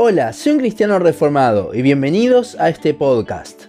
Hola, soy un cristiano reformado y bienvenidos a este podcast.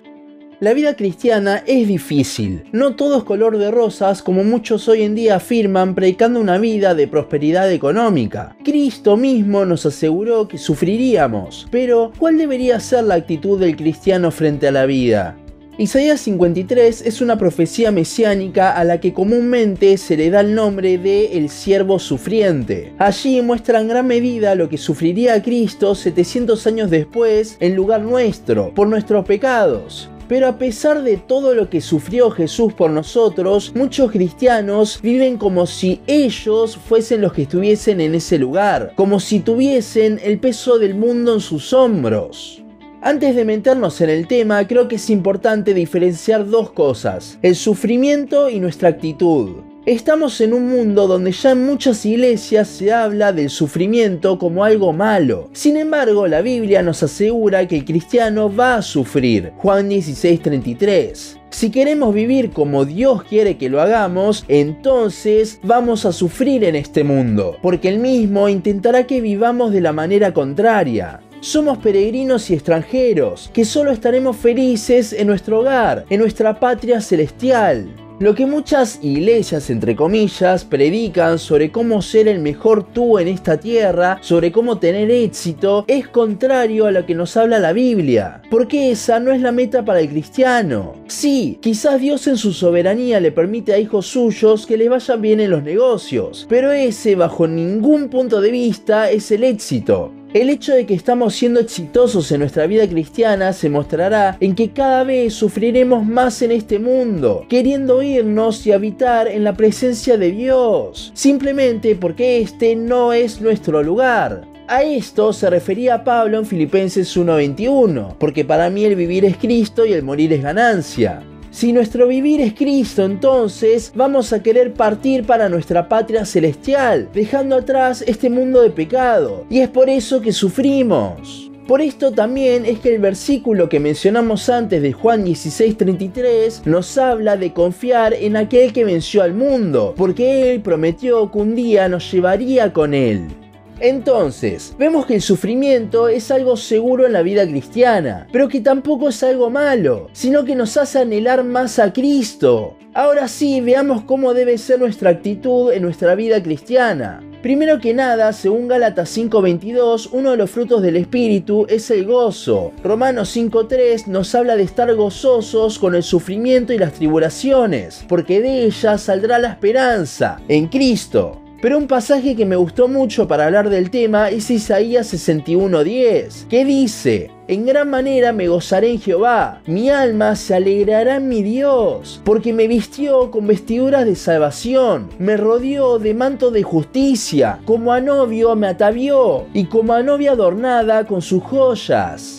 La vida cristiana es difícil, no todo es color de rosas como muchos hoy en día afirman predicando una vida de prosperidad económica. Cristo mismo nos aseguró que sufriríamos, pero ¿cuál debería ser la actitud del cristiano frente a la vida? Isaías 53 es una profecía mesiánica a la que comúnmente se le da el nombre de el siervo sufriente. Allí muestra en gran medida lo que sufriría Cristo 700 años después en lugar nuestro, por nuestros pecados. Pero a pesar de todo lo que sufrió Jesús por nosotros, muchos cristianos viven como si ellos fuesen los que estuviesen en ese lugar, como si tuviesen el peso del mundo en sus hombros. Antes de meternos en el tema, creo que es importante diferenciar dos cosas, el sufrimiento y nuestra actitud. Estamos en un mundo donde ya en muchas iglesias se habla del sufrimiento como algo malo. Sin embargo, la Biblia nos asegura que el cristiano va a sufrir. Juan 16:33. Si queremos vivir como Dios quiere que lo hagamos, entonces vamos a sufrir en este mundo, porque Él mismo intentará que vivamos de la manera contraria. Somos peregrinos y extranjeros, que solo estaremos felices en nuestro hogar, en nuestra patria celestial. Lo que muchas iglesias, entre comillas, predican sobre cómo ser el mejor tú en esta tierra, sobre cómo tener éxito, es contrario a lo que nos habla la Biblia. Porque esa no es la meta para el cristiano. Sí, quizás Dios en su soberanía le permite a hijos suyos que les vayan bien en los negocios, pero ese bajo ningún punto de vista es el éxito. El hecho de que estamos siendo exitosos en nuestra vida cristiana se mostrará en que cada vez sufriremos más en este mundo, queriendo irnos y habitar en la presencia de Dios, simplemente porque este no es nuestro lugar. A esto se refería Pablo en Filipenses 1:21, porque para mí el vivir es Cristo y el morir es ganancia. Si nuestro vivir es Cristo, entonces vamos a querer partir para nuestra patria celestial, dejando atrás este mundo de pecado. Y es por eso que sufrimos. Por esto también es que el versículo que mencionamos antes de Juan 16:33 nos habla de confiar en aquel que venció al mundo, porque Él prometió que un día nos llevaría con Él. Entonces, vemos que el sufrimiento es algo seguro en la vida cristiana, pero que tampoco es algo malo, sino que nos hace anhelar más a Cristo. Ahora sí, veamos cómo debe ser nuestra actitud en nuestra vida cristiana. Primero que nada, según Gálatas 5:22, uno de los frutos del Espíritu es el gozo. Romanos 5:3 nos habla de estar gozosos con el sufrimiento y las tribulaciones, porque de ellas saldrá la esperanza en Cristo. Pero un pasaje que me gustó mucho para hablar del tema es Isaías 61:10, que dice, en gran manera me gozaré en Jehová, mi alma se alegrará en mi Dios, porque me vistió con vestiduras de salvación, me rodeó de manto de justicia, como a novio me atavió, y como a novia adornada con sus joyas.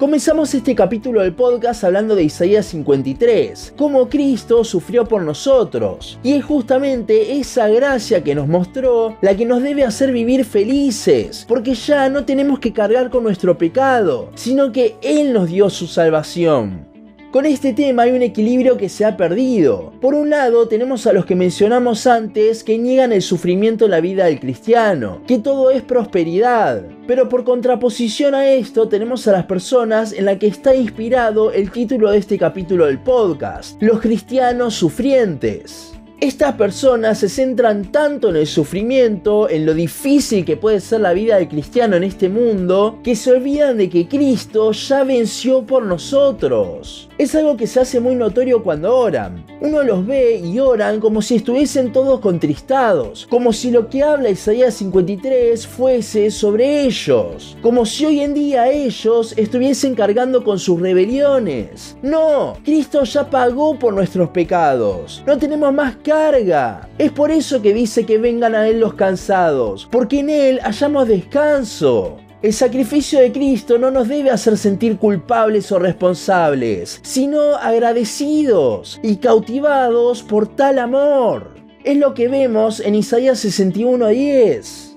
Comenzamos este capítulo del podcast hablando de Isaías 53, cómo Cristo sufrió por nosotros. Y es justamente esa gracia que nos mostró la que nos debe hacer vivir felices, porque ya no tenemos que cargar con nuestro pecado, sino que Él nos dio su salvación. Con este tema hay un equilibrio que se ha perdido. Por un lado tenemos a los que mencionamos antes que niegan el sufrimiento en la vida del cristiano, que todo es prosperidad. Pero por contraposición a esto tenemos a las personas en la que está inspirado el título de este capítulo del podcast, los cristianos sufrientes. Estas personas se centran tanto en el sufrimiento, en lo difícil que puede ser la vida del cristiano en este mundo, que se olvidan de que Cristo ya venció por nosotros. Es algo que se hace muy notorio cuando oran. Uno los ve y oran como si estuviesen todos contristados, como si lo que habla Isaías 53 fuese sobre ellos, como si hoy en día ellos estuviesen cargando con sus rebeliones. No, Cristo ya pagó por nuestros pecados. No tenemos más Es por eso que dice que vengan a Él los cansados, porque en Él hallamos descanso. El sacrificio de Cristo no nos debe hacer sentir culpables o responsables, sino agradecidos y cautivados por tal amor. Es lo que vemos en Isaías 61:10.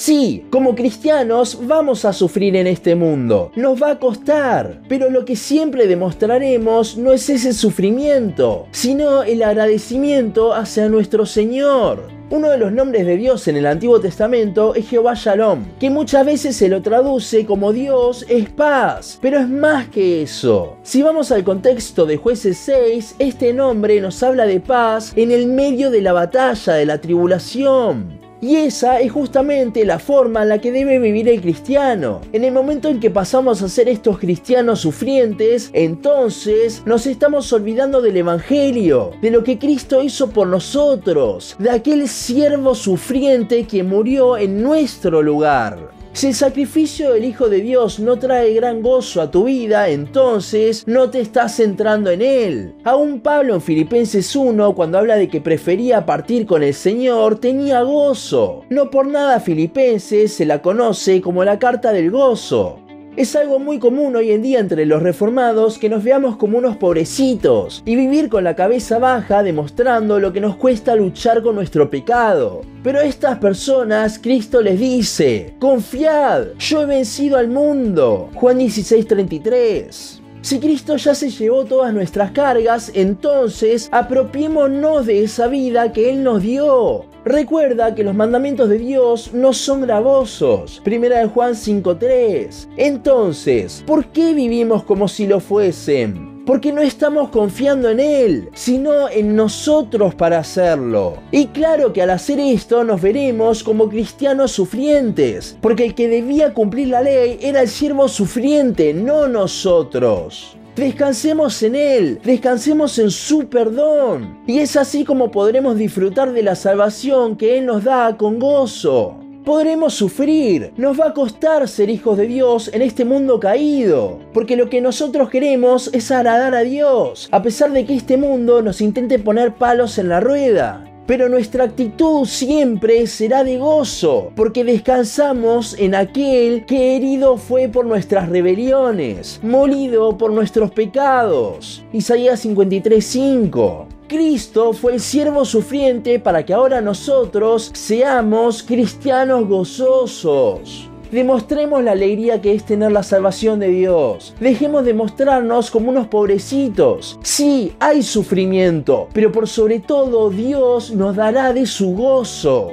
Sí, como cristianos vamos a sufrir en este mundo, nos va a costar, pero lo que siempre demostraremos no es ese sufrimiento, sino el agradecimiento hacia nuestro Señor. Uno de los nombres de Dios en el Antiguo Testamento es Jehová Shalom, que muchas veces se lo traduce como Dios es paz, pero es más que eso. Si vamos al contexto de jueces 6, este nombre nos habla de paz en el medio de la batalla, de la tribulación. Y esa es justamente la forma en la que debe vivir el cristiano. En el momento en que pasamos a ser estos cristianos sufrientes, entonces nos estamos olvidando del Evangelio, de lo que Cristo hizo por nosotros, de aquel siervo sufriente que murió en nuestro lugar. Si el sacrificio del Hijo de Dios no trae gran gozo a tu vida, entonces no te estás centrando en Él. Aún Pablo en Filipenses 1, cuando habla de que prefería partir con el Señor, tenía gozo. No por nada Filipenses se la conoce como la carta del gozo. Es algo muy común hoy en día entre los reformados que nos veamos como unos pobrecitos y vivir con la cabeza baja demostrando lo que nos cuesta luchar con nuestro pecado. Pero a estas personas Cristo les dice, confiad, yo he vencido al mundo. Juan 16:33. Si Cristo ya se llevó todas nuestras cargas, entonces apropiémonos de esa vida que Él nos dio. Recuerda que los mandamientos de Dios no son gravosos. Primera de Juan 5.3. Entonces, ¿por qué vivimos como si lo fuesen? Porque no estamos confiando en Él, sino en nosotros para hacerlo. Y claro que al hacer esto nos veremos como cristianos sufrientes, porque el que debía cumplir la ley era el siervo sufriente, no nosotros. Descansemos en Él, descansemos en su perdón. Y es así como podremos disfrutar de la salvación que Él nos da con gozo. Podremos sufrir, nos va a costar ser hijos de Dios en este mundo caído, porque lo que nosotros queremos es agradar a Dios, a pesar de que este mundo nos intente poner palos en la rueda pero nuestra actitud siempre será de gozo, porque descansamos en aquel que herido fue por nuestras rebeliones, molido por nuestros pecados. Isaías 53:5. Cristo fue el siervo sufriente para que ahora nosotros seamos cristianos gozosos. Demostremos la alegría que es tener la salvación de Dios. Dejemos de mostrarnos como unos pobrecitos. Sí, hay sufrimiento, pero por sobre todo Dios nos dará de su gozo.